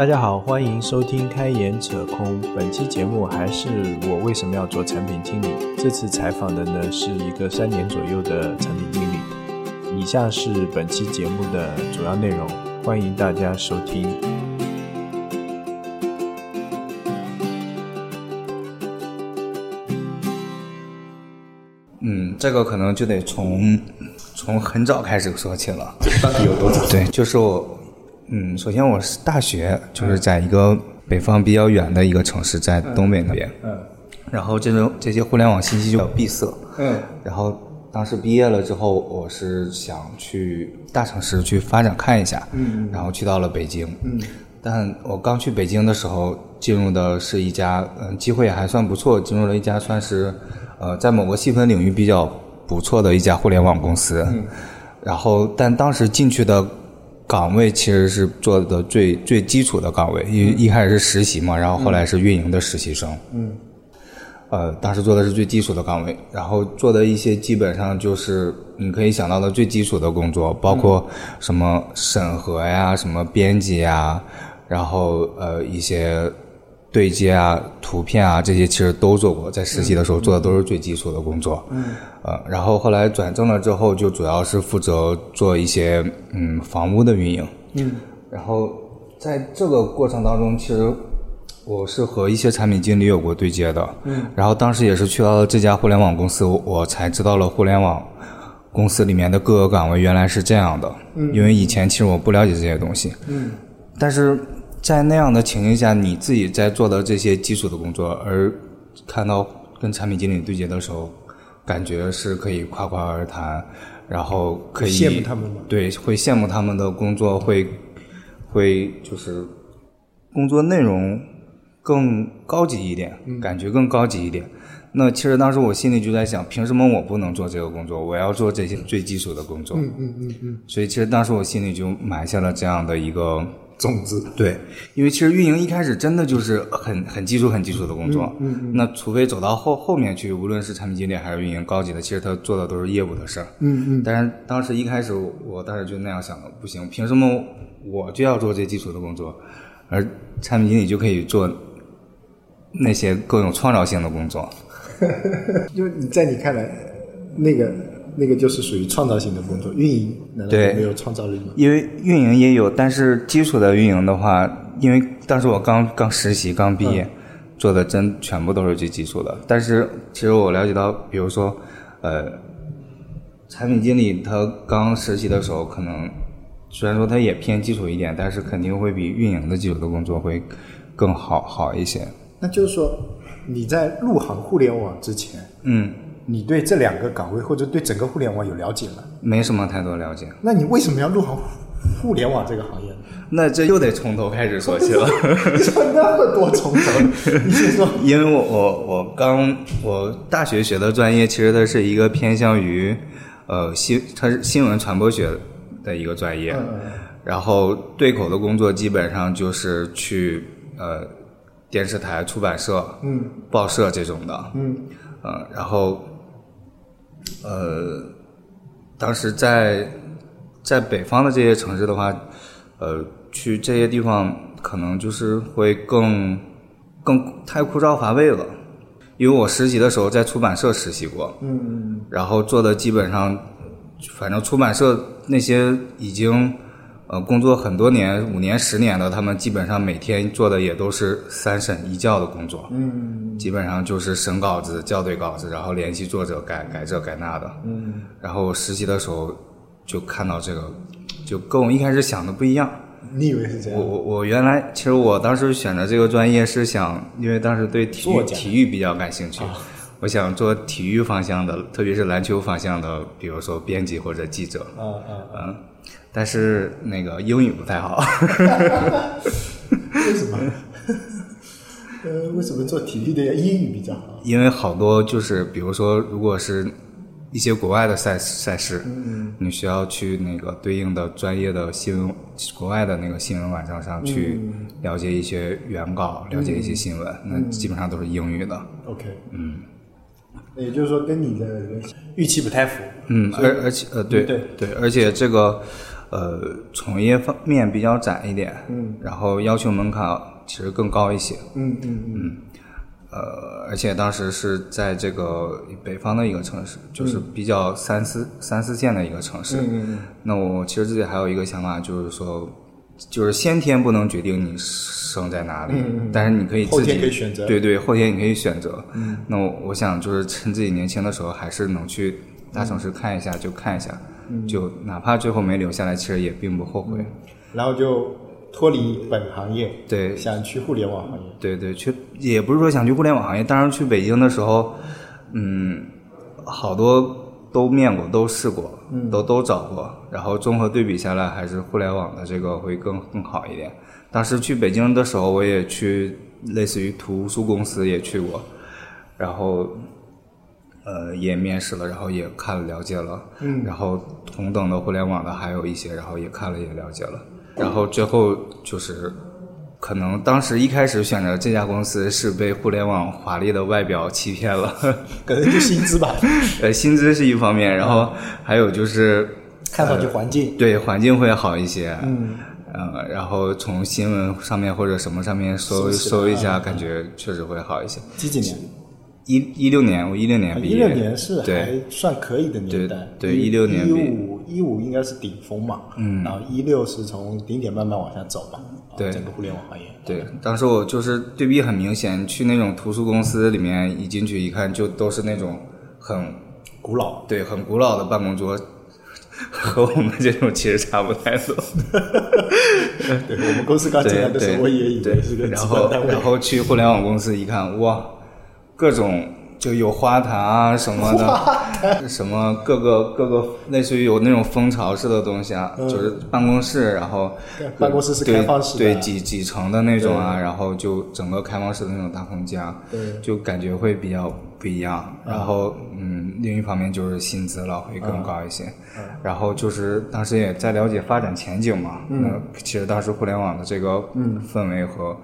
大家好，欢迎收听《开眼扯空》。本期节目还是我为什么要做产品经理？这次采访的呢是一个三年左右的产品经理。以下是本期节目的主要内容，欢迎大家收听。嗯，这个可能就得从从很早开始说起了。到底有多早？对，就是我，嗯，首先我是大学就是在一个北方比较远的一个城市，在东北那边。嗯然后这种这些互联网信息就比较闭塞。嗯然后当时毕业了之后，我是想去大城市去发展看一下。嗯然后去到了北京。嗯但我刚去北京的时候，进入的是一家，嗯，机会也还算不错，进入了一家算是，呃，在某个细分领域比较不错的一家互联网公司。嗯然后，但当时进去的岗位其实是做的最最基础的岗位，因为一开始是实习嘛，然后后来是运营的实习生。嗯。呃，当时做的是最基础的岗位，然后做的一些基本上就是你可以想到的最基础的工作，包括什么审核呀、什么编辑呀，然后呃一些对接啊、图片啊这些其实都做过，在实习的时候做的都是最基础的工作。嗯呃，然后后来转正了之后，就主要是负责做一些嗯房屋的运营。嗯然后在这个过程当中，其实我是和一些产品经理有过对接的。嗯。然后当时也是去到了这家互联网公司，我我才知道了互联网公司里面的各个岗位原来是这样的。嗯因为以前其实我不了解这些东西，嗯但是在那样的情境下，你自己在做的这些基础的工作，而看到跟产品经理对接的时候，感觉是可以夸夸而谈，然后可以羡慕他们吗对，会羡慕他们的工作，会会就是工作内容更高级一点，嗯感觉更高级一点。那其实当时我心里就在想，凭什么我不能做这个工作？我要做这些最基础的工作。嗯嗯嗯嗯，所以其实当时我心里就埋下了这样的一个种子。对，因为其实运营一开始真的就是很很基础、很基础的工作。嗯嗯那除非走到后后面去，无论是产品经理还是运营高级的，其实他做的都是业务的事儿。嗯嗯但是当时一开始我，我当时就那样想的，不行，凭什么我就要做这基础的工作，而产品经理就可以做那些更有创造性的工作？就你在你看来，那个那个就是属于创造性的工作，运营难道对没有创造力吗？因为运营也有，但是基础的运营的话，因为当时我刚刚实习刚毕业，做的真全部都是最基础的。但是其实我了解到，比如说，呃，产品经理他刚实习的时候，可能虽然说他也偏基础一点，但是肯定会比运营的基础的工作会更好好一些。那就是说，你在入行互联网之前，嗯，你对这两个岗位或者对整个互联网有了解吗？没什么太多了解。那你为什么要入行互联网这个行业？那这又得从头开始说起了。你说那么多从头，你先说。因为我我我刚我大学学的专业，其实它是一个偏向于呃新它是新闻传播学的一个专业，嗯然后对口的工作基本上就是去呃电视台、出版社、嗯报社这种的，嗯呃，然后呃，当时在在北方的这些城市的话，呃，去这些地方可能就是会更更太枯燥乏味了。因为我实习的时候在出版社实习过，嗯然后做的基本上，反正出版社那些已经呃工作很多年、五年、十年的，他们基本上每天做的也都是三审一校的工作。嗯基本上就是审稿子、校对稿子，然后联系作者改改这改那的。嗯然后我实习的时候就看到这个，就跟我一开始想的不一样。你以为是这样？我我我原来其实我当时选择这个专业是想，因为当时对体育体育比较感兴趣，我想做体育方向的，特别是篮球方向的，比如说编辑或者记者。啊啊啊！嗯，但是那个英语不太好。为什么？呃，为什么做体育的要英语比较好？因为好多就是，比如说，如果是一些国外的赛赛事，嗯你需要去那个对应的专业的新闻，国外的那个新闻网站上去嗯了解一些原稿，了解一些新闻，那基本上都是英语的。，OK，嗯也就是说跟你的预期不太符。嗯，而而且呃，对对对，而且这个呃，从业方面比较窄一点，嗯，然后要求门槛其实更高一些，嗯嗯嗯。呃，而且当时是在这个北方的一个城市，就是比较三四三四线的一个城市。嗯嗯那我其实自己还有一个想法，就是说，就是先天不能决定你生在哪里，但是你可以自己嗯后天可以选择。对对，后天你可以选择。嗯，那我我想就是趁自己年轻的时候，还是能去大城市看一下就看一下，嗯就哪怕最后没留下来，其实也并不后悔。然后就脱离本行业，对想去互联网行业。对对，去也不是说想去互联网行业，当时去北京的时候，嗯，好多都面过，都试过，都都找过，然后综合对比下来，还是互联网的这个会更更好一点。当时去北京的时候，我也去类似于图书公司也去过，然后呃也面试了，然后也看了了解了，嗯，然后同等的互联网的还有一些，然后也看了也了解了，然后最后就是可能当时一开始选择这家公司是被互联网华丽的外表欺骗了，可能就薪资吧，呃，薪资是一方面，然后还有就是看上去环境。对环境会好一些，嗯，呃，然后从新闻上面或者什么上面搜搜一下，感觉确实会好一些。几几年？一一六年，我一六年毕业，一六年是还算可以的年代。对一六年一五一五应该是顶峰嘛，嗯，然后一六是从顶点慢慢往下走嘛，啊对整个互联网行业。对，当时我就是对比很明显，去那种图书公司里面一进去一看，就都是那种很古老，对很古老的办公桌，和我们这种其实差不太多。对我们公司刚进来的时候，我也以为是个然后然。后去互联网公司一看，哇，各种就有花坛啊什么的，什么各个各个类似于有那种蜂巢式的东西啊，就是办公室，然后对办公室是开放式的。对几几层的那种啊，然后就整个开放式的那种大空间，对。就感觉会比较不一样。然后嗯，另一方面就是薪资了会更高一些，然后就是当时也在了解发展前景嘛。那其实当时互联网的这个氛围和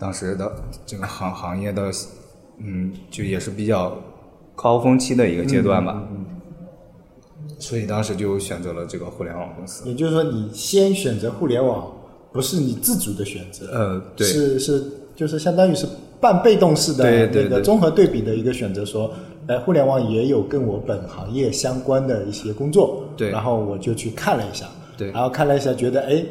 当时的这个行行业的嗯，就也是比较高峰期的一个阶段吧。嗯所以当时就选择了这个互联网公司。也就是说，你先选择互联网，不是你自主的选择，呃，对，是是就是相当于是半被动式的那个综合对比的一个选择，说，哎，互联网也有跟我本行业相关的一些工作，对然后我就去看了一下，对然后看了一下，觉得哎，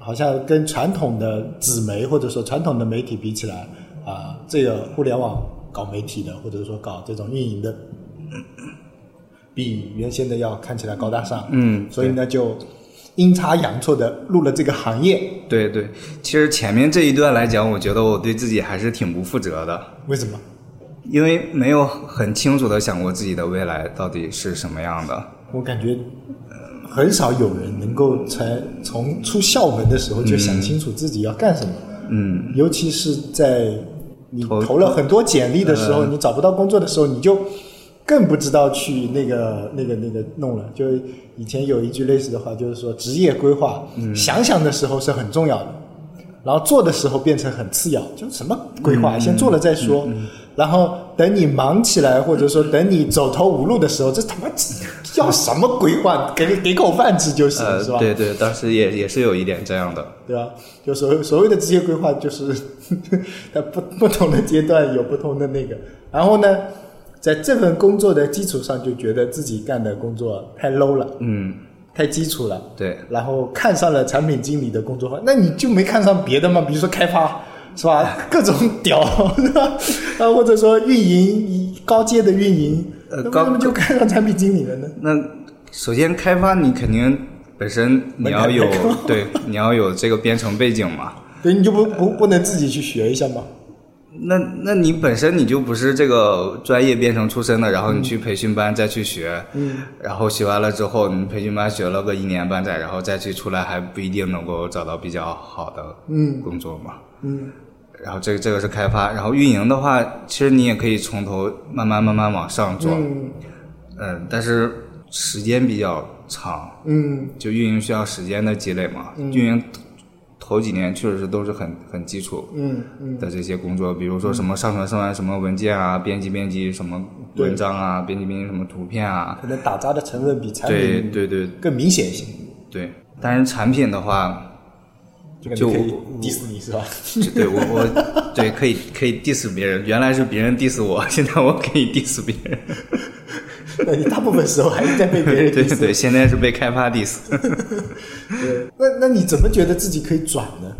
好像跟传统的纸媒或者说传统的媒体比起来，啊、这个互联网搞媒体的或者说搞这种运营的，比原先的要看起来高大上，嗯所以呢就阴差阳错的入了这个行业，对对，其实前面这一段来讲，我觉得我对自己还是挺不负责的，为什么？因为没有很清楚的想过自己的未来到底是什么样的。我感觉呃很少有人能够才从出校门的时候就想清楚自己要干什么。嗯，尤其是在你投投了很多简历的时候，你找不到工作的时候，你就更不知道去那个那个那个弄了。就以前有一句类似的话，就是说职业规划，想想的时候是很重要的，然后做的时候变成很次要。就什么规划，先做了再说。然后等你忙起来，或者说等你走投无路的时候，这他妈要什么规划？给 给口饭吃就行，呃是吧？，对对，当时也也是有一点这样的。对吧？就所谓所谓的职业规划，就是 在不不同的阶段有不同的那个。然后呢，在这份工作的基础上，就觉得自己干的工作太 low 了，嗯，太基础了。对，然后看上了产品经理的工作，那你就没看上别的吗？比如说开发，是吧？各种屌，是吧？啊，或者说运营，高阶的运营，呃高就看上产品经理了呢？那首先开发你肯定本身你要有对，你要有这个编程背景嘛。对，你就不不不能自己去学一下吗？那那你本身你就不是这个专业编程出身的，然后你去培训班再去学，嗯，然后学完了之后，你培训班学了个一年半载，然后再去出来还不一定能够找到比较好的嗯工作嘛。嗯然后这个这个是开发，然后运营的话，其实你也可以从头慢慢慢慢往上做，嗯嗯，但是时间比较长，嗯就运营需要时间的积累嘛。运营头几年确实是都是很很基础嗯嗯。的这些工作，比如说什么上传上传什么文件啊，编辑编辑什么文章啊，编辑编辑什么图片啊，可能打杂的成分比产对品对对更明显一些。对。但是产品的话，就可以 diss 你是吧？就对我我对可以可以 diss 别人，原来是别人 diss 我，现在我可以 diss 别人。那你大部分时候还是在被别人 diss。对对，现在是被开发 diss。对，那那你怎么觉得自己可以转呢？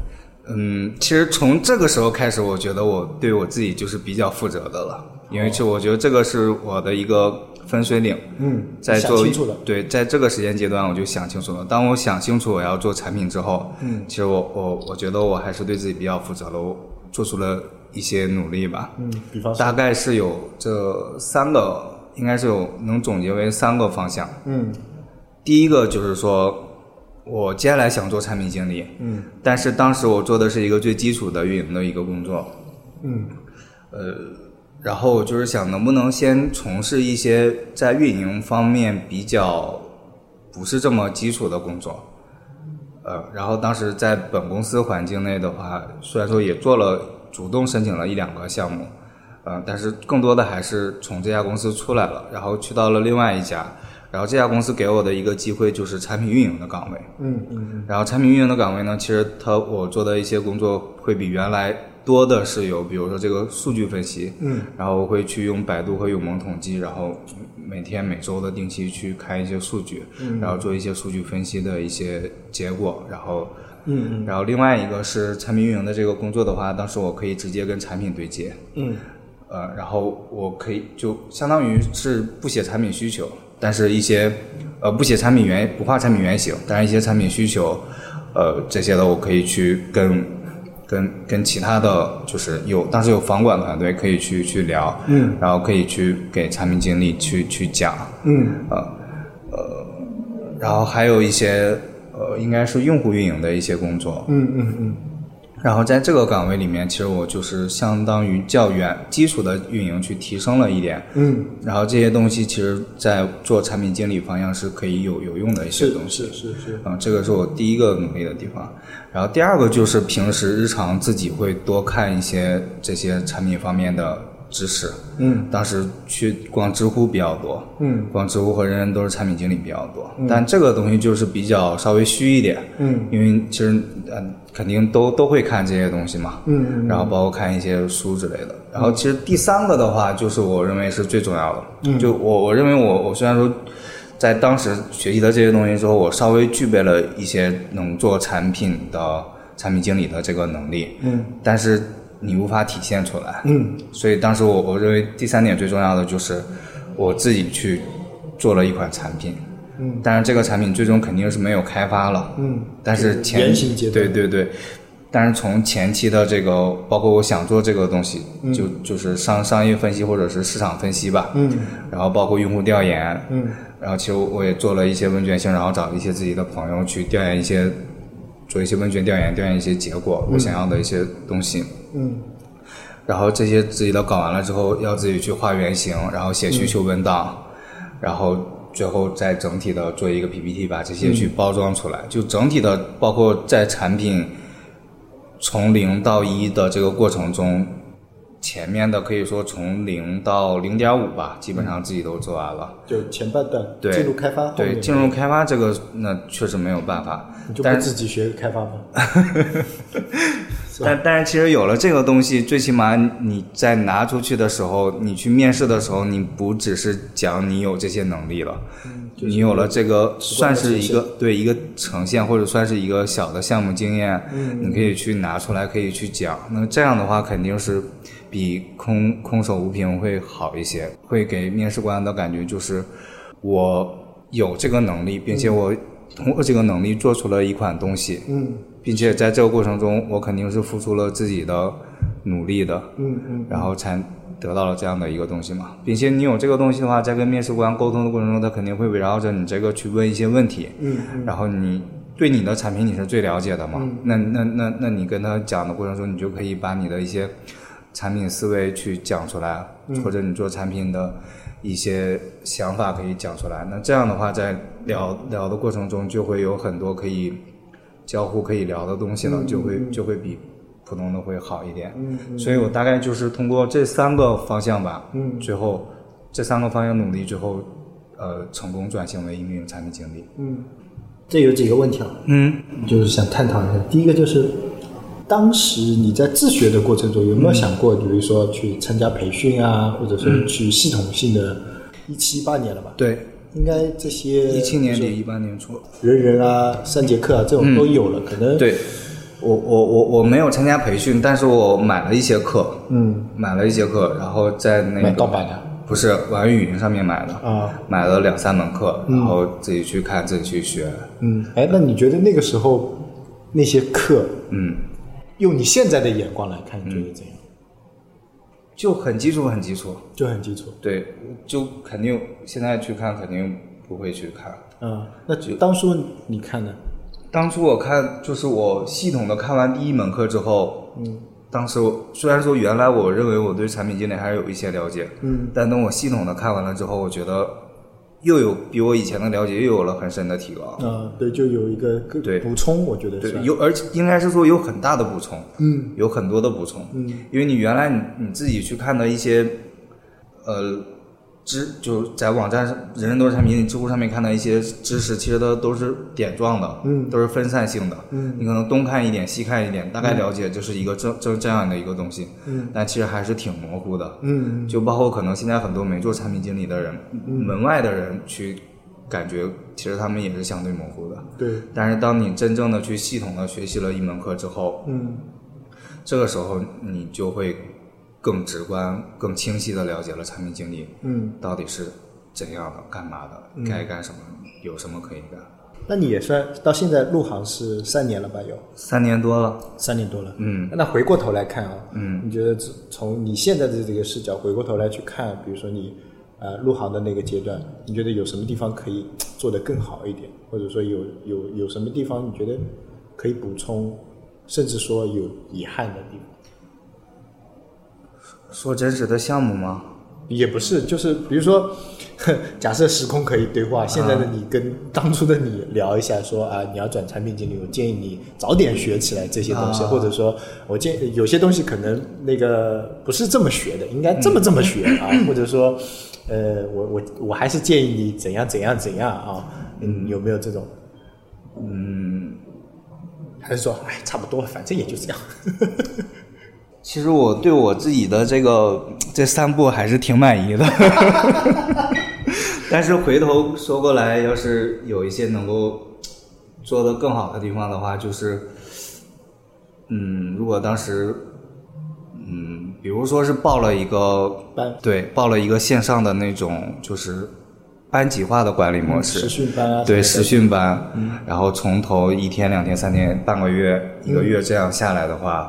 嗯，其实从这个时候开始，我觉得我对我自己就是比较负责的了，因为就我觉得这个是我的一个分水岭。嗯，在做。对，在这个时间阶段，我就想清楚了。当我想清楚我要做产品之后，嗯，其实我我我觉得我还是对自己比较负责了，我做出了一些努力吧。嗯，比方大概是有这三个，应该是有能总结为三个方向。嗯，第一个就是说。我接下来想做产品经理，嗯，但是当时我做的是一个最基础的运营的一个工作，嗯，呃，然后就是想能不能先从事一些在运营方面比较不是这么基础的工作，呃，然后当时在本公司环境内的话，虽然说也做了主动申请了一两个项目，呃，但是更多的还是从这家公司出来了，然后去到了另外一家。然后这家公司给我的一个机会就是产品运营的岗位，嗯嗯。然后产品运营的岗位呢，其实它我做的一些工作会比原来多的是有，比如说这个数据分析，嗯，然后我会去用百度和永盟统计，然后每天每周的定期去看一些数据，嗯，然后做一些数据分析的一些结果，然后，嗯嗯，然后另外一个是产品运营的这个工作的话，当时我可以直接跟产品对接，嗯，呃，然后我可以就相当于是不写产品需求。但是，一些呃不写产品原不画产品原型，但是一些产品需求，呃这些的我可以去跟跟跟其他的就是有当时有房管团队可以去去聊，嗯，然后可以去给产品经理去去讲，嗯，呃呃，然后还有一些呃应该是用户运营的一些工作，嗯嗯嗯。然后在这个岗位里面，其实我就是相当于较远基础的运营去提升了一点。嗯。然后这些东西其实，在做产品经理方向是可以有有用的一些东西。是是是。嗯，这个是我第一个努力的地方。然后第二个就是平时日常自己会多看一些这些产品方面的。知识，嗯，当时去逛知乎比较多，嗯，逛知乎和人人都是产品经理比较多，但这个东西就是比较稍微虚一点，嗯，因为其实嗯肯定都都会看这些东西嘛，嗯，然后包括看一些书之类的，然后其实第三个的话就是我认为是最重要的，嗯，就我我认为我我虽然说在当时学习了这些东西之后，我稍微具备了一些能做产品的产品经理的这个能力，嗯，但是。你无法体现出来，嗯，所以当时我我认为第三点最重要的就是我自己去做了一款产品，嗯，但是这个产品最终肯定是没有开发了，嗯，但是前对对对，但是从前期的这个，包括我想做这个东西，就就是商商业分析或者是市场分析吧，嗯，然后包括用户调研，嗯，然后其实我也做了一些问卷性，然后找一些自己的朋友去调研一些。做一些问卷调研，调研一些结果，我想要的一些东西。嗯。然后这些自己都搞完了之后，要自己去画原型，然后写需求文档，然后最后再整体的做一个 PPT，把这些去包装出来。就整体的，包括在产品从零到一的这个过程中。前面的可以说从零到零点五吧，基本上自己都做完了。就前半段对进入开发，对进入开发这个那确实没有办法。你就不自己学开发吗？但但是其实有了这个东西，最起码你在拿出去的时候，你去面试的时候，你不只是讲你有这些能力了，你有了这个算是一个对一个呈现或者算是一个小的项目经验，你可以去拿出来，可以去讲。那这样的话肯定是。比空空手无凭会好一些，会给面试官的感觉就是我有这个能力，并且我通过这个能力做出了一款东西，嗯，并且在这个过程中，我肯定是付出了自己的努力的，嗯嗯，然后才得到了这样的一个东西嘛。并且你有这个东西的话，在跟面试官沟通的过程中，他肯定会围绕着你这个去问一些问题，嗯嗯，然后你对你的产品你是最了解的嘛，那那那那你跟他讲的过程中，你就可以把你的一些。产品思维去讲出来，或者你做产品的一些想法可以讲出来。那这样的话，在聊聊的过程中，就会有很多可以交互、可以聊的东西了，就会就会比普通的会好一点。嗯所以我大概就是通过这三个方向吧，嗯最后这三个方向努力之后，呃，成功转型为一名产品经理。嗯，这有几个问题啊，嗯，就是想探讨一下。第一个就是，当时你在自学的过程中有没有想过，比如说去参加培训啊，或者说去系统性的，一七一八年了吧？对，应该这些一七年底一八年初，人人啊、三节课啊这种都有了，可能对，我我我我没有参加培训，但是我买了一些课，嗯。买了一些课，然后在那个买盗版的？不是网易云上面买的，啊。买了两三门课，然后自己去看，自己去学，嗯，哎，那你觉得那个时候那些课，嗯，用你现在的眼光来看，你觉得怎样？就很基础，很基础，就很基础。对，就肯定现在去看肯定不会去看。嗯，那当初你看的？当初我看，就是我系统的看完第一门课之后，嗯，当时我虽然说原来我认为我对产品经理还是有一些了解，嗯，但等我系统的看完了之后，我觉得又有比我以前的了解又有了很深的提高。嗯、对，就有一个个对。补充，我觉得是。对，有而且应该是说有很大的补充，嗯，有很多的补充，嗯，因为你原来你你自己去看的一些，呃，知就在网站上人人都是产品，知乎上面看到一些知识，其实它都是点状的，嗯都是分散性的，嗯。你可能东看一点，西看一点，大概了解就是一个这这这样的一个东西，嗯，但其实还是挺模糊的，嗯就包括可能现在很多没做产品经理的人，门外的人去感觉，其实他们也是相对模糊的。对，但是当你真正的去系统的学习了一门课之后，嗯这个时候你就会更直观、更清晰的了解了产品经理嗯，到底是怎样的、干嘛的、该干什么、有什么可以干。那你也算到现在入行是三年了吧？有三年多了，三年多了。嗯，那回过头来看啊，嗯，你觉得从你现在的这个视角回过头来去看，比如说你呃入行的那个阶段，你觉得有什么地方可以做得更好一点，或者说有有有什么地方你觉得可以补充，甚至说有遗憾的地方？说真实的项目吗？也不是，就是比如说，假设时空可以对话，现在的你跟当初的你聊一下说，啊，你要转产品经理，我建议你早点学起来这些东西，啊或者说我建有些东西可能那个不是这么学的，应该这么这么学啊，或者说，呃，我我我还是建议你怎样怎样怎样啊，嗯，有没有这种？嗯，还是说，哎，差不多，反正也就这样。其实我对我自己的这个这三步还是挺满意的，但是回头说过来，要是有一些能够做得更好的地方的话，就是，嗯，如果当时，嗯，比如说是报了一个班。对，报了一个线上的那种就是班级化的管理模式，实训班啊，对实训班，然后从头一天、两天、三天、半个月、一个月这样下来的话，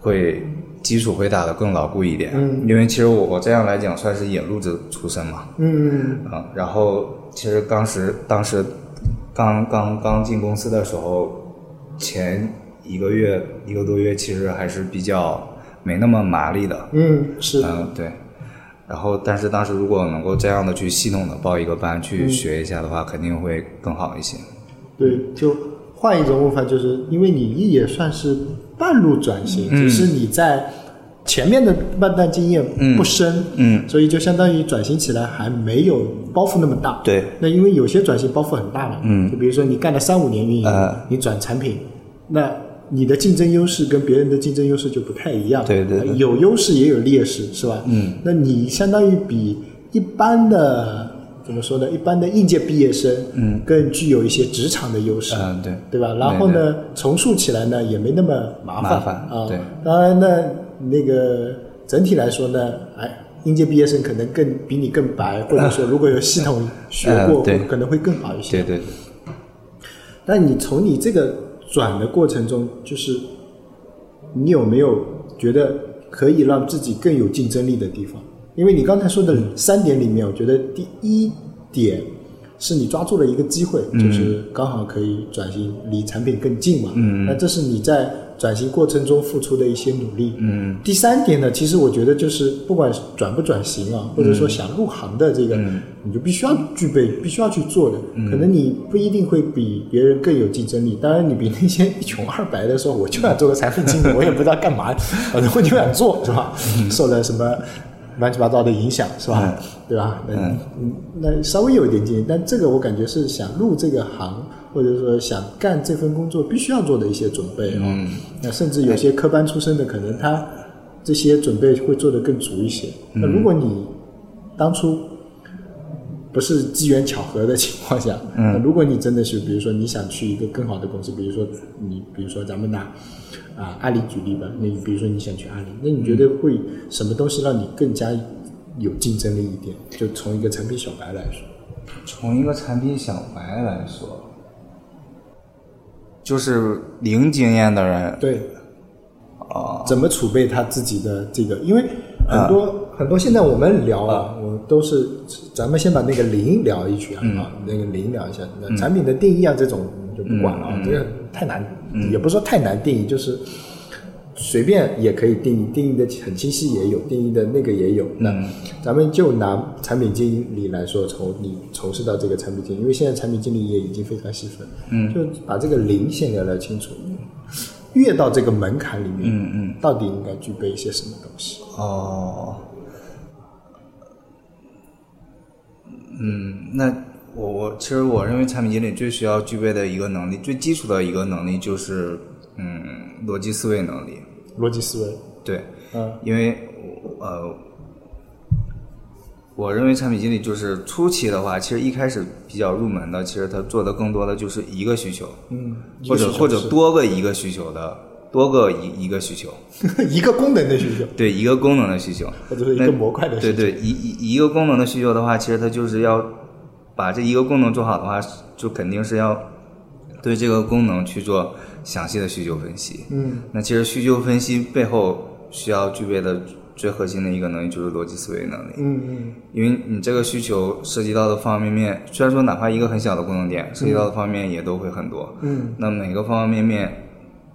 会基础会打得更牢固一点。因为其实我我这样来讲算是野路子出身嘛，嗯嗯，然后其实当时当时刚刚刚进公司的时候，前一个月一个多月其实还是比较没那么麻利的，嗯是嗯，对。然后，但是当时如果能够这样的去系统的报一个班去学一下的话，肯定会更好一些。对，就换一种问法，就是因为你也算是半路转型，只是你在前面的半段经验不深，嗯。所以就相当于转型起来还没有包袱那么大。对，那因为有些转型包袱很大了，嗯。就比如说你干了三五年运营，呃。你转产品，那你的竞争优势跟别人的竞争优势就不太一样，对对对。有优势也有劣势，是吧？嗯，那你相当于比一般的怎么说呢？一般的应届毕业生，嗯，更具有一些职场的优势，嗯，对，对吧？然后呢，重塑起来呢也没那么麻烦麻烦啊。对，当然呢，那个整体来说呢，哎，应届毕业生可能更比你更白，或者说如果有系统学过，嗯可能会更好一些。对对对，但你从你这个转的过程中，就是你有没有觉得可以让自己更有竞争力的地方？因为你刚才说的三点里面，我觉得第一点是你抓住了一个机会，就是刚好可以转型离产品更近嘛。嗯那这是你在转型过程中付出的一些努力。嗯第三点呢，其实我觉得就是不管转不转型啊，或者说想入行的这个，你就必须要具备，必须要去做的。可能你不一定会比别人更有竞争力，当然你比那些一穷二白的说我就想做个产品经理，我也不知道干嘛，反正我就想做，是吧？受了什么乱七八糟的影响，是吧？对吧？那嗯，那稍微有一点经验，但这个我感觉是想入这个行，或者说想干这份工作必须要做的一些准备啊、嗯那甚至有些科班出身的，可能他这些准备会做得更足一些。那如果你当初不是机缘巧合的情况下，嗯那如果你真的是，比如说你想去一个更好的公司，比如说你，比如说咱们拿啊阿里举例吧，那你比如说你想去阿里，那你觉得会什么东西让你更加有竞争力一点？就从一个产品小白来说，从一个产品小白来说，就是零经验的人，对，啊，怎么储备他自己的这个？因为很多、很多现在我们聊啊，我都是咱们先把那个零聊一句啊，啊那个零聊一下，那产品的定义啊这种就不管了啊，这个太难，也不是说太难定义，就是随便也可以定义，定义的很清晰也有，定义的那个也有。那咱们就拿产品经理来说，从你从事到这个产品经理，因为现在产品经理也已经非常细分，嗯，就把这个零先聊聊清楚。越到这个门槛里面，嗯嗯，到底应该具备一些什么东西？哦，嗯，那我我其实我认为产品经理最需要具备的一个能力，最基础的一个能力就是嗯逻辑思维能力。逻辑思维，对，嗯。因为呃，我认为产品经理就是初期的话，其实一开始比较入门的，其实他做的更多的就是一个需求，嗯，或者或者多多个一个需求的，多个一一个需求，一个功能的需求，对一个功能的需求，或者说一个模块的需求，对对，一一一个功能的需求的话，其实它就是要把这一个功能做好的话，就肯定是要对这个功能去做详细的需求分析。嗯。那其实需求分析背后需要具备的最核心的一个能力就是逻辑思维能力，嗯嗯。因为你这个需求涉及到的方方面面，虽然说哪怕一个很小的功能点，涉及到的方面面也都会很多。嗯。那每个方方面面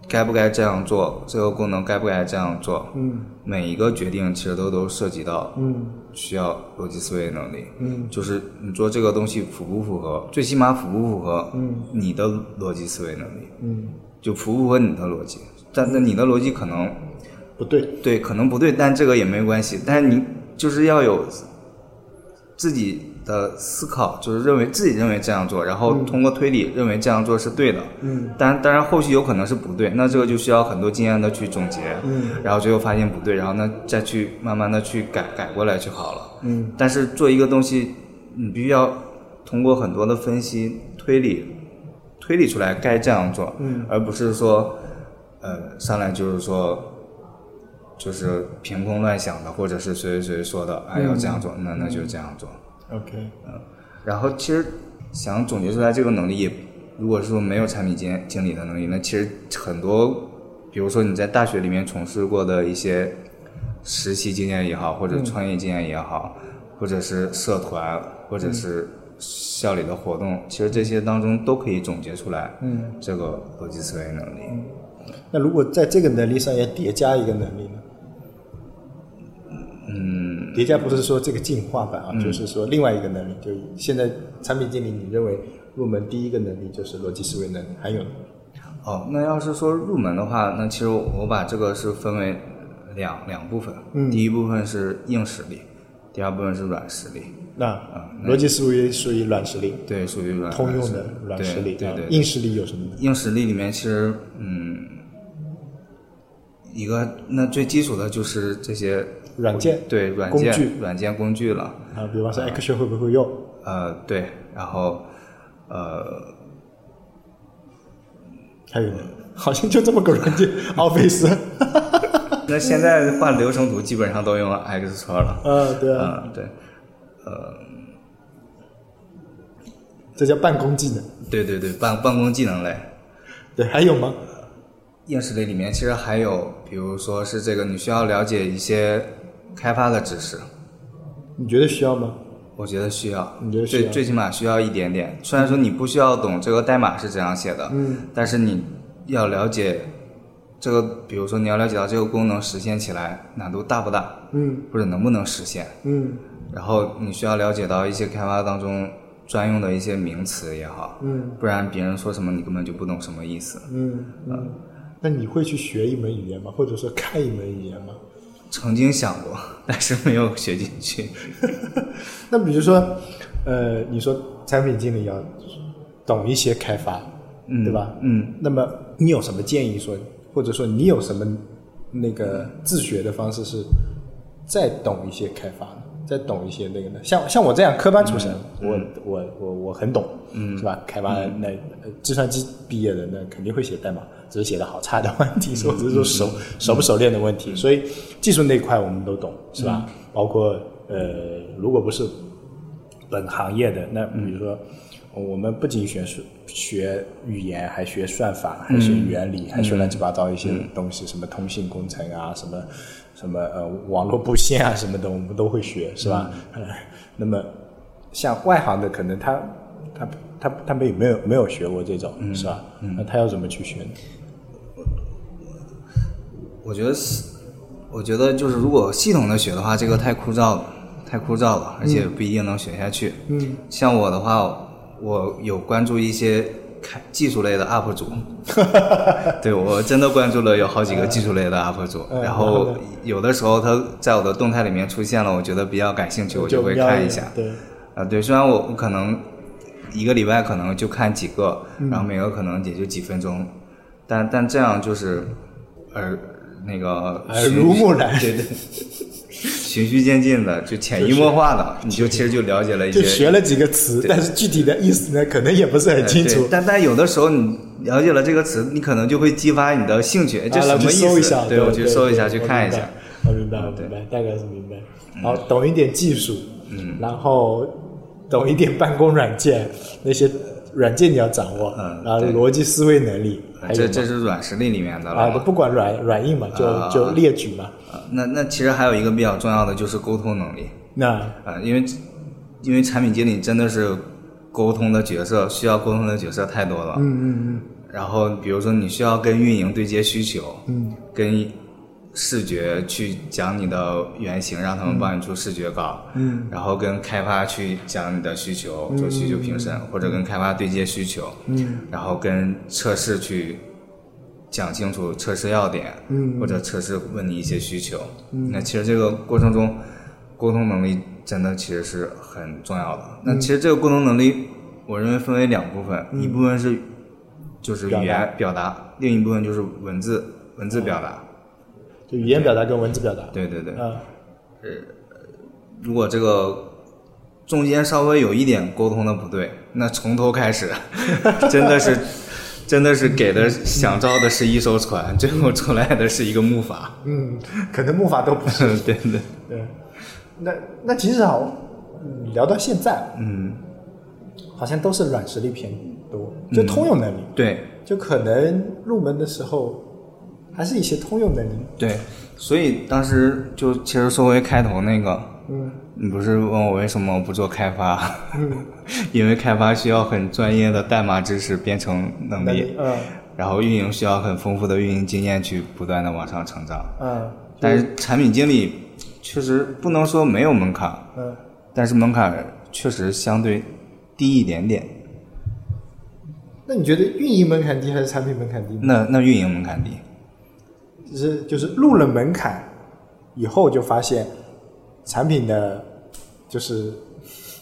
该不该这样做，这个功能该不该这样做，嗯。每一个决定其实都都涉及到嗯需要逻辑思维能力，嗯。就是你做这个东西符不符合，最起码符不符合嗯。你的逻辑思维能力，嗯，就符不符合你的逻辑。但那你的逻辑可能不对，对，可能不对，但这个也没关系。但是你就是要有自己的思考，就是认为自己认为这样做，然后通过推理认为这样做是对的。嗯当然，当然后续有可能是不对，那这个就需要很多经验的去总结，嗯然后最后发现不对，然后呢再去慢慢的去改改过来就好了。嗯但是做一个东西，你必须要通过很多的分析推理，推理出来该这样做，嗯而不是说，呃，上来就是说，就是凭空乱想的，或者是谁谁谁说的，哎，要这样做，那那就这样做。，OK，嗯。然后其实想总结出来这个能力也，如果说没有产品经经理的能力，那其实很多，比如说你在大学里面从事过的一些实习经验也好，或者创业经验也好，或者是社团，或者是校里的活动，其实这些当中都可以总结出来，嗯，这个逻辑思维能力。那如果在这个能力上要叠加一个能力呢？嗯，叠加不是说这个进化版啊，就是说另外一个能力。就现在产品经理，你认为入门第一个能力就是逻辑思维能力，还有呢？哦，那要是说入门的话，那其实我把这个是分为两两部分，嗯第一部分是硬实力，第二部分是软实力。那啊逻辑思维属于软实力，对，属于软通用的软实力。啊对对对，硬实力有什么？硬实力里面其实嗯，一个那最基础的就是这些软件对软件工具软件工具了。啊，比方说 Action 会不会用？呃，对，然后呃，还有呢？好像就这么个软件，Office。那现在画流程图基本上都用 X 车了。啊，对啊，嗯，对，这叫办公技能。对对对，办办公技能类。对，还有吗？硬实力里面其实还有，比如说是这个，你需要了解一些开发的知识，你觉得需要吗？我觉得需要，你觉得最最起码需要一点点。虽然说你不需要懂这个代码是怎样写的，嗯，但是你要了解这个，比如说你要了解到这个功能实现起来难度大不大，嗯或者能不能实现，嗯然后你需要了解到一些开发当中专用的一些名词也好，嗯不然别人说什么你根本就不懂什么意思。嗯嗯。那你会去学一门语言吗？或者说看一门语言吗？曾经想过，但是没有学进去。那比如说，呃，你说产品经理要懂一些开发，嗯对吧？嗯，那么你有什么建议说，或者说你有什么那个自学的方式是再懂一些开发呢？再懂一些那个呢？像像我这样科班出身，我我我我很懂，嗯，是吧？开发那、呃计算机毕业的那肯定会写代码，只是写的好差的问题，或者是说熟熟不熟练的问题。所以技术那一块我们都懂，是吧？包括呃，如果不是本行业的，那比如说，我们不仅学数学语言，还学算法，还学原理，还学乱七八糟一些东西，什么通信工程啊，什么什么呃网络布线啊什么的，我们都会学，是吧？呃 那么像外行的，可能他他他他没有没有没有学过这种，是吧？那他要怎么去学呢？我觉得是，我觉得就是如果系统的学的话，这个太枯燥了，太枯燥了，而且不一定能学下去。嗯，像我的话，我有关注一些开技术类的 UP 主，对我真的关注了有好几个技术类的 UP 主，嗯然后有的时候他在我的动态里面出现了，我觉得比较感兴趣，我就会看一下。对，啊，对，虽然我我可能一个礼拜可能就看几个，然后每个可能也就几分钟，但但这样就是耳那个耳濡目染对对，循序渐进的，就潜移默化的，你就其实就了解了一些就学了几个词，但是具体的意思呢，可能也不是很清楚。但但有的时候你了解了这个词，你可能就会激发你的兴趣，哎这啊什么意思？去搜一下，对，我去搜一下，去看一下。。我明白，我明白，我明白，大概是明白。然后懂一点技术，嗯，然后懂一点办公软件，那些软件你要掌握，嗯然后逻辑思维能力，还有这这是软实力里面的了啊，了。不管软软硬嘛，就啊就列举嘛。啊那那其实还有一个比较重要的就是沟通能力。那啊，因为因为产品经理真的是沟通的角色，需要沟通的角色太多了。嗯嗯嗯然后比如说你需要跟运营对接需求，嗯跟视觉去讲你的原型，让他们帮你出视觉稿，嗯，然后跟开发去讲你的需求，做需求评审，或者跟开发对接需求，嗯，然后跟测试去讲清楚测试要点，嗯。或者测试问你一些需求，嗯，那其实这个过程中沟通能力真的其实是很重要的。那其实这个沟通能力，我认为分为两部分，一部分是就是语言表达，另一部分就是文字文字表达。就语言表达跟文字表达。对对对，啊，如果这个中间稍微有一点沟通的不对，那从头开始，真的是真的是给的想招的是一艘船，最后出来的是一个木筏。嗯，可能木筏都不是。对对，对，那那其实好，嗯聊到现在，嗯，好像都是软实力偏多，就通用能力，对就可能入门的时候还是一些通用能力。对，所以当时就其实说回开头那个，嗯你不是问我为什么不做开发？因为开发需要很专业的代码知识、编程能力，嗯然后运营需要很丰富的运营经验去不断的往上成长。嗯但是产品经理确实不能说没有门槛，嗯，但是门槛确实相对低一点点。那你觉得运营门槛低还是产品门槛低？那那运营门槛低，就是就是入了门槛以后，就发现产品的，就是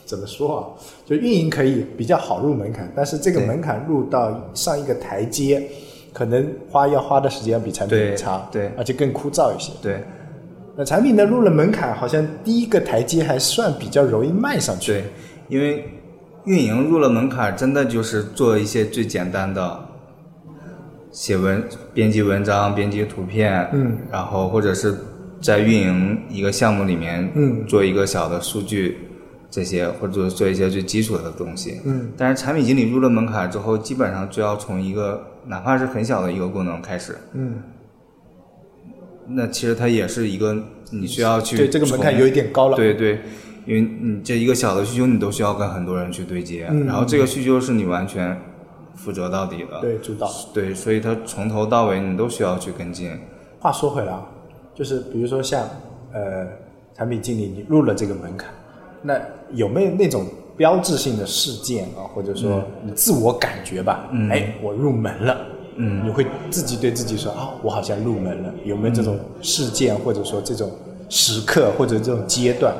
怎么说啊？就运营可以比较好入门槛，但是这个门槛入到上一个台阶，可能花要花的时间要比产品对长，对而且更枯燥一些。对那产品的入了门槛，好像第一个台阶还算比较容易迈上去。对，因为运营入了门槛，真的就是做一些最简单的写文、编辑文章、编辑图片，嗯，然后或者是在运营一个项目里面，嗯做一个小的数据。这些或者做一些最基础的东西，嗯，但是产品经理入了门槛之后，基本上就要从一个哪怕是很小的一个功能开始，嗯，那其实它也是一个你需要去对这个门槛有一点高了。对对，因为你这一个小的需求，你都需要跟很多人去对接，嗯然后这个需求是你完全负责到底的。对，主导。对，所以他从头到尾你都需要去跟进。话说回来啊，就是比如说像呃产品经理，你入了这个门槛，那有没有那种标志性的事件啊，或者说你自我感觉吧？嗯哎，我入门了，嗯，你会自己对自己说啊，我好像入门了，有没有这种事件或者说这种时刻或者这种阶段？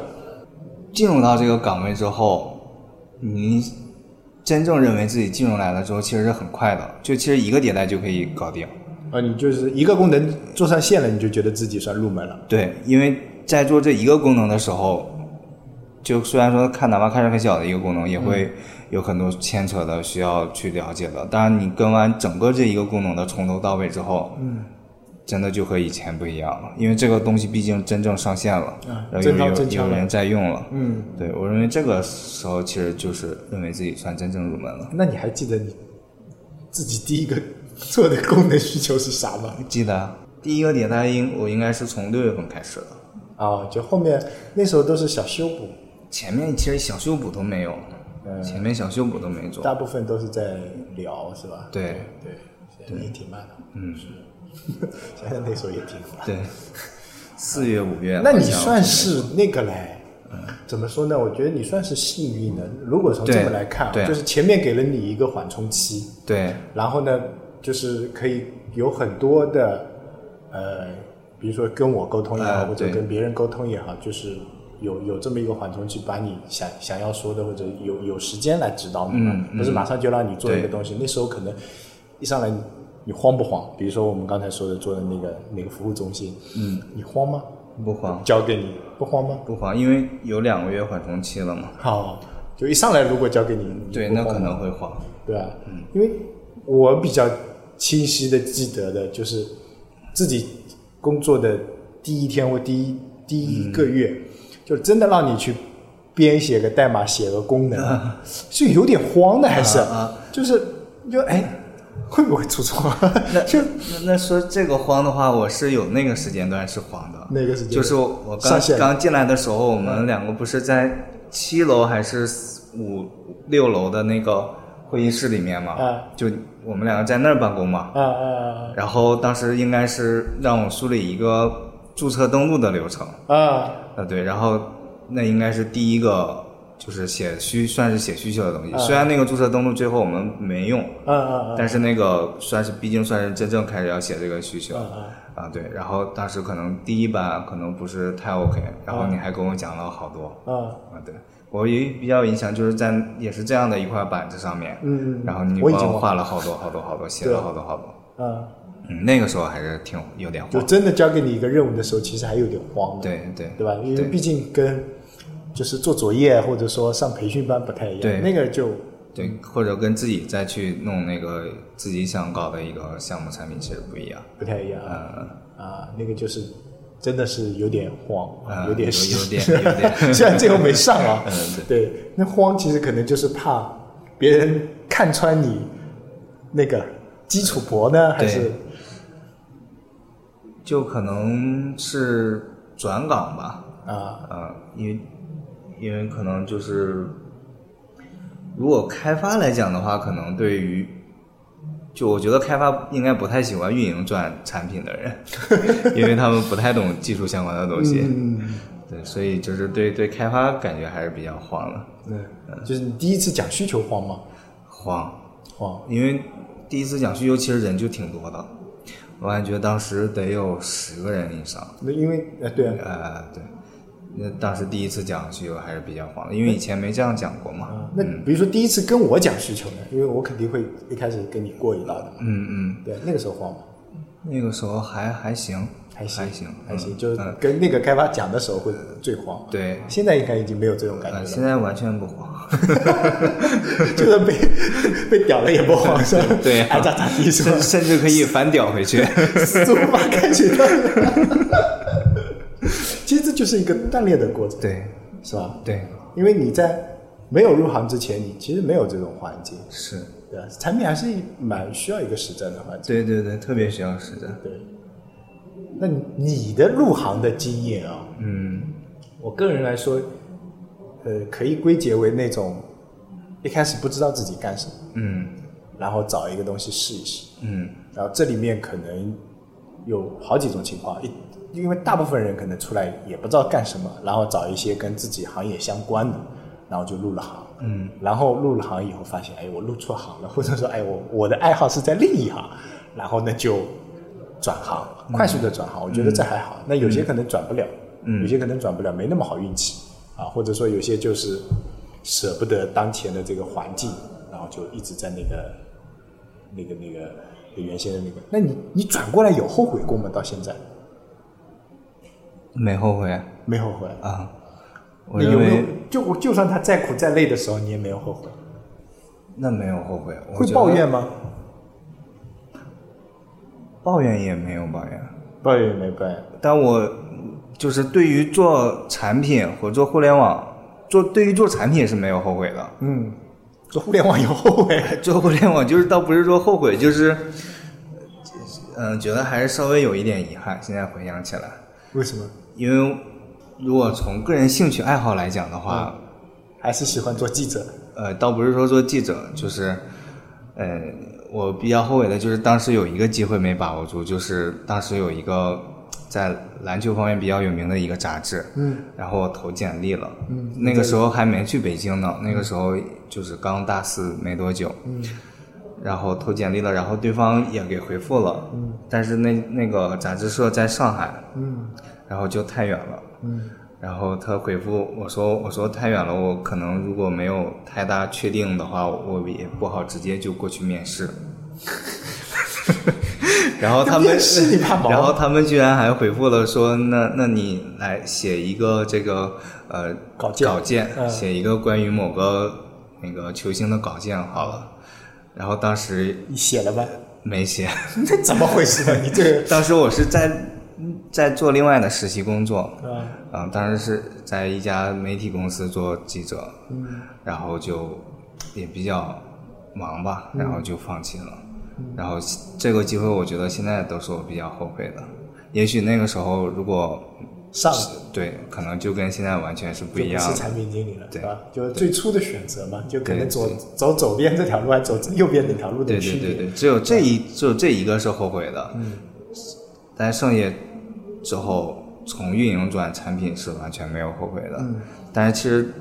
进入到这个岗位之后，你真正认为自己进入来了之后，其实是很快的，就其实一个迭代就可以搞定。啊，你就是一个功能做上线了，你就觉得自己算入门了。对，因为在做这一个功能的时候，就虽然说看哪怕看着很小的一个功能，也会有很多牵扯的需要去了解的。当然，你跟完整个这一个功能的从头到尾之后，嗯，真的就和以前不一样了，因为这个东西毕竟真正上线了，然后有有有人在用了。嗯，对我认为这个时候其实就是认为自己算真正入门了。那你还记得你自己第一个做的功能需求是啥吗？记得第一个迭代应我应该是从六月份开始的，啊，就后面那时候都是小修补，前面其实小修补都没有，嗯前面小修补都没做。大部分都是在聊，是吧？对对，也挺慢的。嗯，是。想想那时候也挺慢。对，四月五月。那你算是那个嘞？怎么说呢？我觉得你算是幸运的。如果从这么来看就是前面给了你一个缓冲期，对然后呢，就是可以有很多的呃，比如说跟我沟通也好，呃或者跟别人沟通也好，就是有有这么一个缓冲期，把你想想要说的或者有有时间来指导你不是马上就让你做一个东西。那时候可能一上来你你慌不慌？比如说我们刚才说的做的那个那个服务中心，嗯，你慌吗？不慌交给你不慌吗？不慌，因为有两个月缓冲期了嘛。好，就一上来如果交给你，你对，那可能会慌。对啊，因为我比较清晰的记得的就是自己工作的第一天或第一第一个月，就真的让你去编写个代码、写个功能，是有点慌的，还是、啊就是就哎会不会出错？那 就那那说这个慌的话，我是有那个时间段是慌的。那个时间就是我刚刚进来的时候，我们两个不是在七楼还是五六楼的那个会议室里面嘛？啊就我们两个在那儿办公嘛。啊啊然后当时应该是让我梳理一个注册登录的流程，啊啊啊对，然后那应该是第一个就是写需算是写需求的东西，啊虽然那个注册登录最后我们没用，但是那个算是毕竟算是真正开始要写这个需求，啊啊对，然后当时可能第一版可能不是太 OK，然后你还跟我讲了好多，啊！啊对，我也比较有印象，就是在也是这样的一块板子上面，然后你帮我画了好多好多好多，写了好多好多，啊，嗯，那个时候还是挺有点慌，就真的交给你一个任务的时候，其实还有点慌的。对对。对吧？因为毕竟跟就是做作业或者说上培训班不太一样，对。那个就对，或者跟自己再去弄那个自己想搞的一个项目产品其实不一样，不太一样嗯啊，那个就是真的是有点慌，嗯有点有有点有点。虽然最后没上啊，嗯对，那慌其实可能就是怕别人看穿你那个基础薄呢，还是就可能是转岗吧，啊。啊，因为因为可能就是，如果开发来讲的话，可能对于，就我觉得开发应该不太喜欢运营转产品的人，因为他们不太懂技术相关的东西，嗯，对，所以就是对对开发感觉还是比较慌的，对，就是你第一次讲需求慌吗？慌，慌，因为第一次讲需求其实人就挺多的，我感觉当时得有十个人以上。那因为呃对啊，呃，对，那当时第一次讲需求还是比较慌的，因为以前没这样讲过嘛。啊那比如说第一次跟我讲需求呢，因为我肯定会一开始跟你过一道的嘛，嗯嗯，对，那个时候慌吗？那个时候还还行，还行，还行，还行，嗯就是跟那个开发讲的时候会最慌。对，现在应该已经没有这种感呃，觉了，现在完全不慌。就算被 被屌了也不慌，是吧？对啊爱咋咋地甚？甚至可以反屌回去。死无法感觉到。就是一个锻炼的过程，对是吧？对，因为你在没有入行之前，你其实没有这种环境，是，对吧？产品还是蛮需要一个实战的环境。对对对，特别需要实战。对，那你的入行的经验啊，嗯我个人来说，呃，可以归结为那种一开始不知道自己干什么，嗯然后找一个东西试一试，嗯然后这里面可能有好几种情况，一因为大部分人可能出来也不知道干什么，然后找一些跟自己行业相关的，然后就入了行，嗯，然后入了行以后发现，哎，我入错行了，或者说，哎，我我的爱好是在另一行，然后呢就转行，快速的转行，我觉得这还好。那有些可能转不了，有些可能转不了，没那么好运气啊，或者说有些就是舍不得当前的这个环境，然后就一直在那个那个那个原先的那个。那你你转过来有后悔过吗？到现在没后悔没后悔？啊。我你有没有认为就就算他再苦再累的时候，你也没有后悔？那没有后悔，我会抱怨吗？抱怨也没有抱怨，抱怨也没抱怨？但我就是对于做产品或者做互联网，做对于做产品是没有后悔的。嗯，做互联网有后悔？做互联网就是倒不是说后悔，就是嗯、觉得还是稍微有一点遗憾。现在回想起来，为什么？因为如果从个人兴趣爱好来讲的话，还是喜欢做记者？呃，倒不是说做记者，就是，呃，我比较后悔的就是当时有一个机会没把握住，就是当时有一个在篮球方面比较有名的一个杂志，嗯，然后我投简历了，嗯。那个时候还没去北京呢，那个时候就是刚大四没多久，嗯，然后投简历了，然后对方也给回复了，嗯，但是那那个杂志社在上海，嗯然后就太远了，嗯然后他回复我说：“我说太远了，我可能如果没有太大确定的话，我也不好直接就过去面试。”然后他们然后他们居然还回复了说：“那那你来写一个这个呃稿件稿件，嗯写一个关于某个那个球星的稿件好了。”然后当时你写了吧？没写，那怎么回事呢？你这个当时我是在在做另外的实习工作，啊，嗯，当时是在一家媒体公司做记者，嗯。然后就也比较忙吧，然后就放弃了。然后这个机会，我觉得现在都是我比较后悔的。也许那个时候如果上。对，可能就跟现在完全是不一样。的。产品经理了，对。吧？就是最初的选择嘛，就可能对。走走左边这条路，还走右边那条路的对区别。对对对，只有这一只有这一个是后悔的，嗯。但剩下之后从运营转产品是完全没有后悔的。嗯但是其实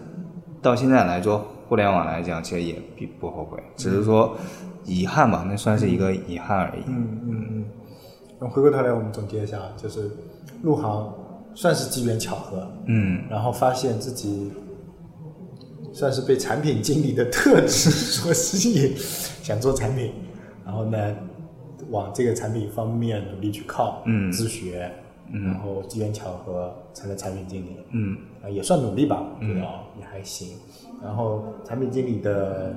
到现在来说互联网来讲，其实也并不后悔，只是说遗憾吧，那算是一个遗憾而已。嗯嗯嗯。那回过头来，我们总结一下，就是入行算是机缘巧合，嗯然后发现自己算是被产品经理的特质 所吸引，想做产品，然后呢，往这个产品方面努力去靠，嗯自学，然后机缘巧合成了产品经理，嗯。啊，也算努力吧，我觉得啊也还行。然后产品经理的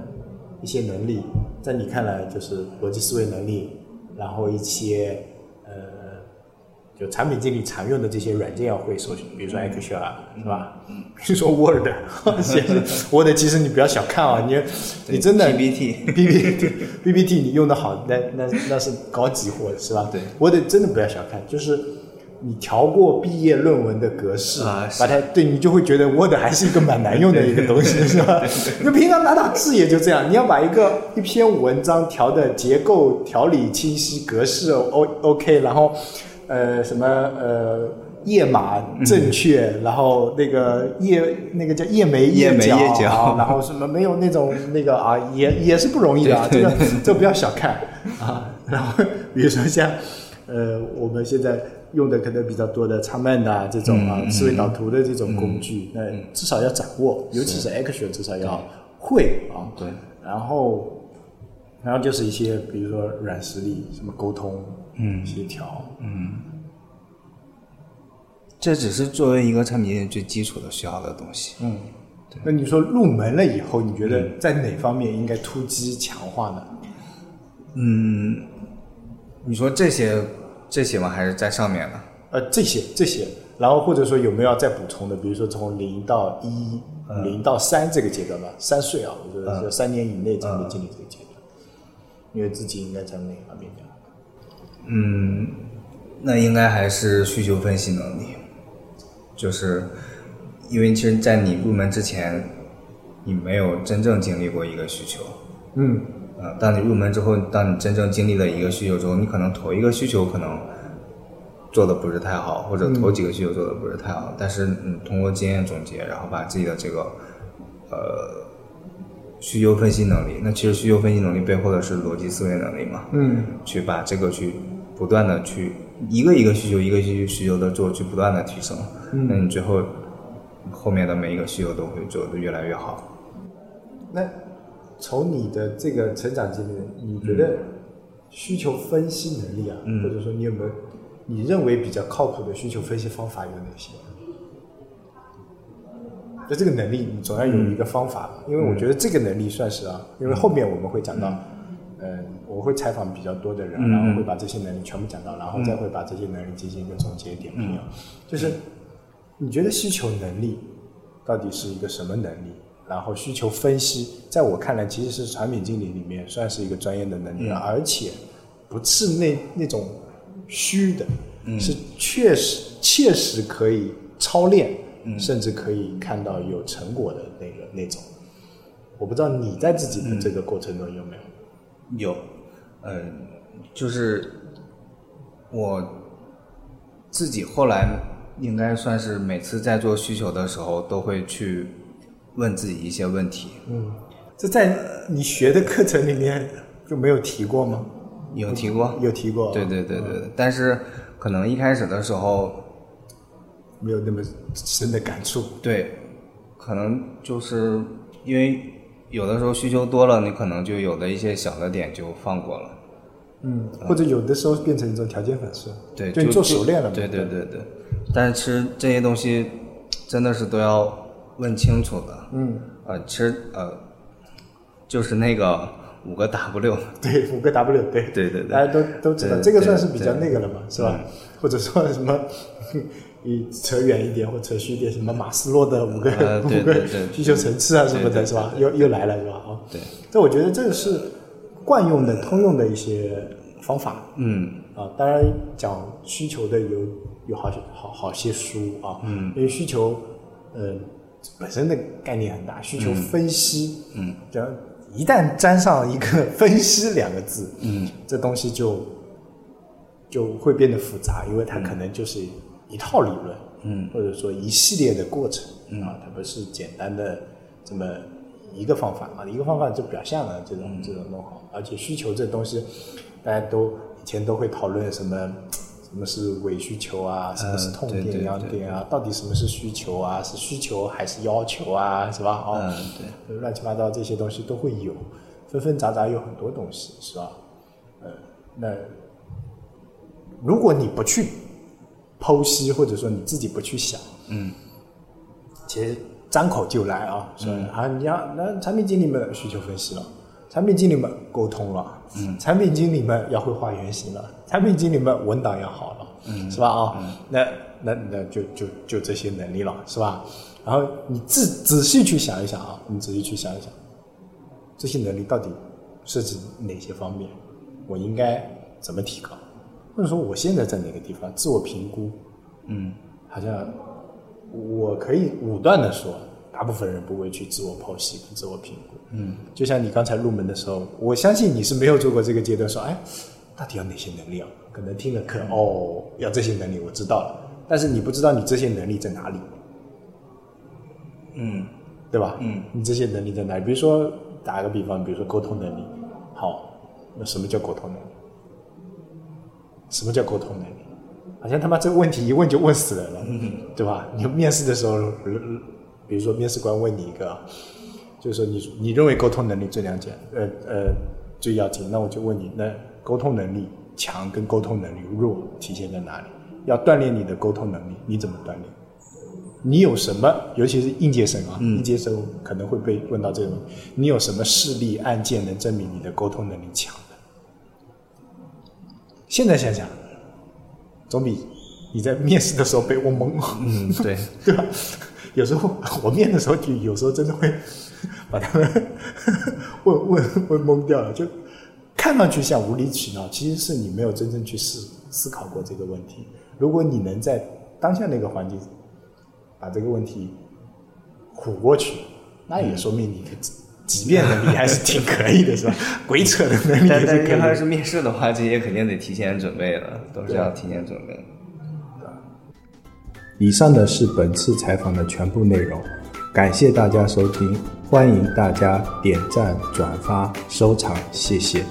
一些能力，在你看来就是逻辑思维能力，然后一些呃，就产品经理常用的这些软件要会搜寻，比如说 Excel 啊，是吧？比如说 Word，写 Word 其实你不要小看啊，你你真的 PPT PPT PPT 你用的好，那那那是高级货，是吧？对，Word 真的不要小看，就是你调过毕业论文的格式，啊把它对你就会觉得 Word 还是一个蛮难用的一个东西，是吧？就平常打打字也就这样，你要把一个一篇文章调的结构条理清晰，格式 O OK，然后呃什么呃。页码正确，然后那个页那个叫页眉页眉角，页角啊然后什么没有那种那个啊，也也是不容易的啊，这个这不要小看啊。然后比如说像呃我们现在用的可能比较多的长曼的这种啊，思维导图的这种工具，那至少要掌握，尤其是 Action 至少要会啊。对，然后然后就是一些比如说软实力，什么沟通、嗯。协调，嗯。这只是作为一个产品经理最基础的需要的东西。嗯，那你说入门了以后，你觉得在哪方面应该突击强化呢？嗯，你说这些这些吗？还是在上面呢？呃，这些这些，然后或者说有没有要再补充的？比如说从零到一、零到三这个阶段吧，三岁啊，我觉得是三年以内才能经理这个阶段，因为自己应该在哪方面讲？嗯，那应该还是需求分析能力，就是因为其实，在你入门之前，你没有真正经历过一个需求。嗯呃，当你入门之后，当你真正经历了一个需求之后，你可能头一个需求可能做的不是太好，或者头几个需求做的不是太好，但是你通过经验总结，然后把自己的这个呃需求分析能力。那其实需求分析能力背后的是逻辑思维能力嘛？嗯，去把这个去不断的去一个一个需求一个需求需求的做，去不断的提升。嗯那你最后后面的每一个需求都会做的越来越好。那从你的这个成长经历，你觉得需求分析能力啊，或者说你有没有你认为比较靠谱的需求分析方法有哪些？就这个能力，你总要有一个方法，因为我觉得这个能力算是啊，因为后面我们会讲到，嗯，我会采访比较多的人，然后会把这些能力全部讲到，然后再会把这些能力进行一个总结点评啊。就是你觉得需求能力到底是一个什么能力？然后需求分析，在我看来，其实是产品经理里面算是一个专业的能力，而且不是那那种虚的，是确实切实可以操练，甚至可以看到有成果的那个那种。我不知道你在自己的这个过程中有没有？有，嗯，就是我自己后来应该算是每次在做需求的时候，都会去问自己一些问题。嗯，这在你学的课程里面就没有提过吗？有提过，有提过，对对对对对，但是可能一开始的时候，没有那么深的感触。对，可能就是因为有的时候需求多了，你可能就有的一些小的点就放过了。嗯，或者有的时候变成一种条件反射。对，就你做熟练了嘛。对对对对，但是其实这些东西真的是都要问清楚的。嗯，呃，其实呃，就是那个五个 W。对，五个 W，对对对对大家都都知道，这个算是比较那个了嘛，是吧？或者说什么，你扯远一点或扯虚一点，什么马斯洛的五个呃 五个需求层次啊什么的，是吧？又又来了，是吧？啊，对，这我觉得这个是惯用的、通用的一些方法。嗯啊，当然讲需求的有有好些好好些书啊，嗯，因为需求，呃，本身的概念很大，需求分析，嗯，只要一旦沾上一个分析两个字，嗯，这东西就就会变得复杂，因为它可能就是一套理论，嗯，或者说一系列的过程，啊，它不是简单的这么一个方法啊，一个方法就表现了这种这种弄好，而且需求这东西，大家都以前都会讨论什么。什么是伪需求啊？什么是痛点、痒点啊？到底什么是需求啊？是需求还是要求啊？是吧？哦，嗯对，乱七八糟这些东西都会有，纷纷杂杂有很多东西，是吧？呃，那如果你不去剖析，或者说你自己不去想，嗯，其实张口就来啊，说、啊，你要那产品经理们需求分析了，产品经理们沟通了，嗯，产品经理们要会画原型了，产品经理们文档要好了，嗯，是吧？啊、那那那就就就这些能力了，是吧？然后你仔仔细去想一想啊，你仔细去想一想，这些能力到底涉及哪些方面？我应该怎么提高？或者说我现在在哪个地方自我评估？嗯好像我可以武断的说，大部分人不会去自我剖析跟自我评估。嗯，就像你刚才入门的时候，我相信你是没有做过这个阶段，说哎，到底要哪些能力啊？可能听了课，哦，要这些能力，我知道了，但是你不知道你这些能力在哪里。嗯对吧？嗯，你这些能力在哪里？比如说打个比方，比如说沟通能力，好，那什么叫沟通能力？什么叫沟通能力？好像他妈这个问题一问就问死人了，对吧？你面试的时候，呃比如说面试官问你一个，就是说你你认为沟通能力最了解，呃呃最要紧，那我就问你，那沟通能力强跟沟通能力弱体现在哪里？要锻炼你的沟通能力，你怎么锻炼？你有什么，尤其是应届生啊，应届生可能会被问到这个问题，你有什么事例案件能证明你的沟通能力强的？现在想想，总比你在面试的时候被问懵，嗯，对，对吧？有时候我面的时候，就有时候真的会 把他们 问问问懵掉了，就看上去像无理取闹，其实是你没有真正去思思考过这个问题。如果你能在当下那个环境把这个问题唬过去，那也说明你的几几辩能力还是挺可以的，是吧？鬼扯的能力但。但是要是面试的话，这些肯定得提前准备了，都是要提前准备的。以上的是本次采访的全部内容，感谢大家收听，欢迎大家点赞、转发、收藏，谢谢。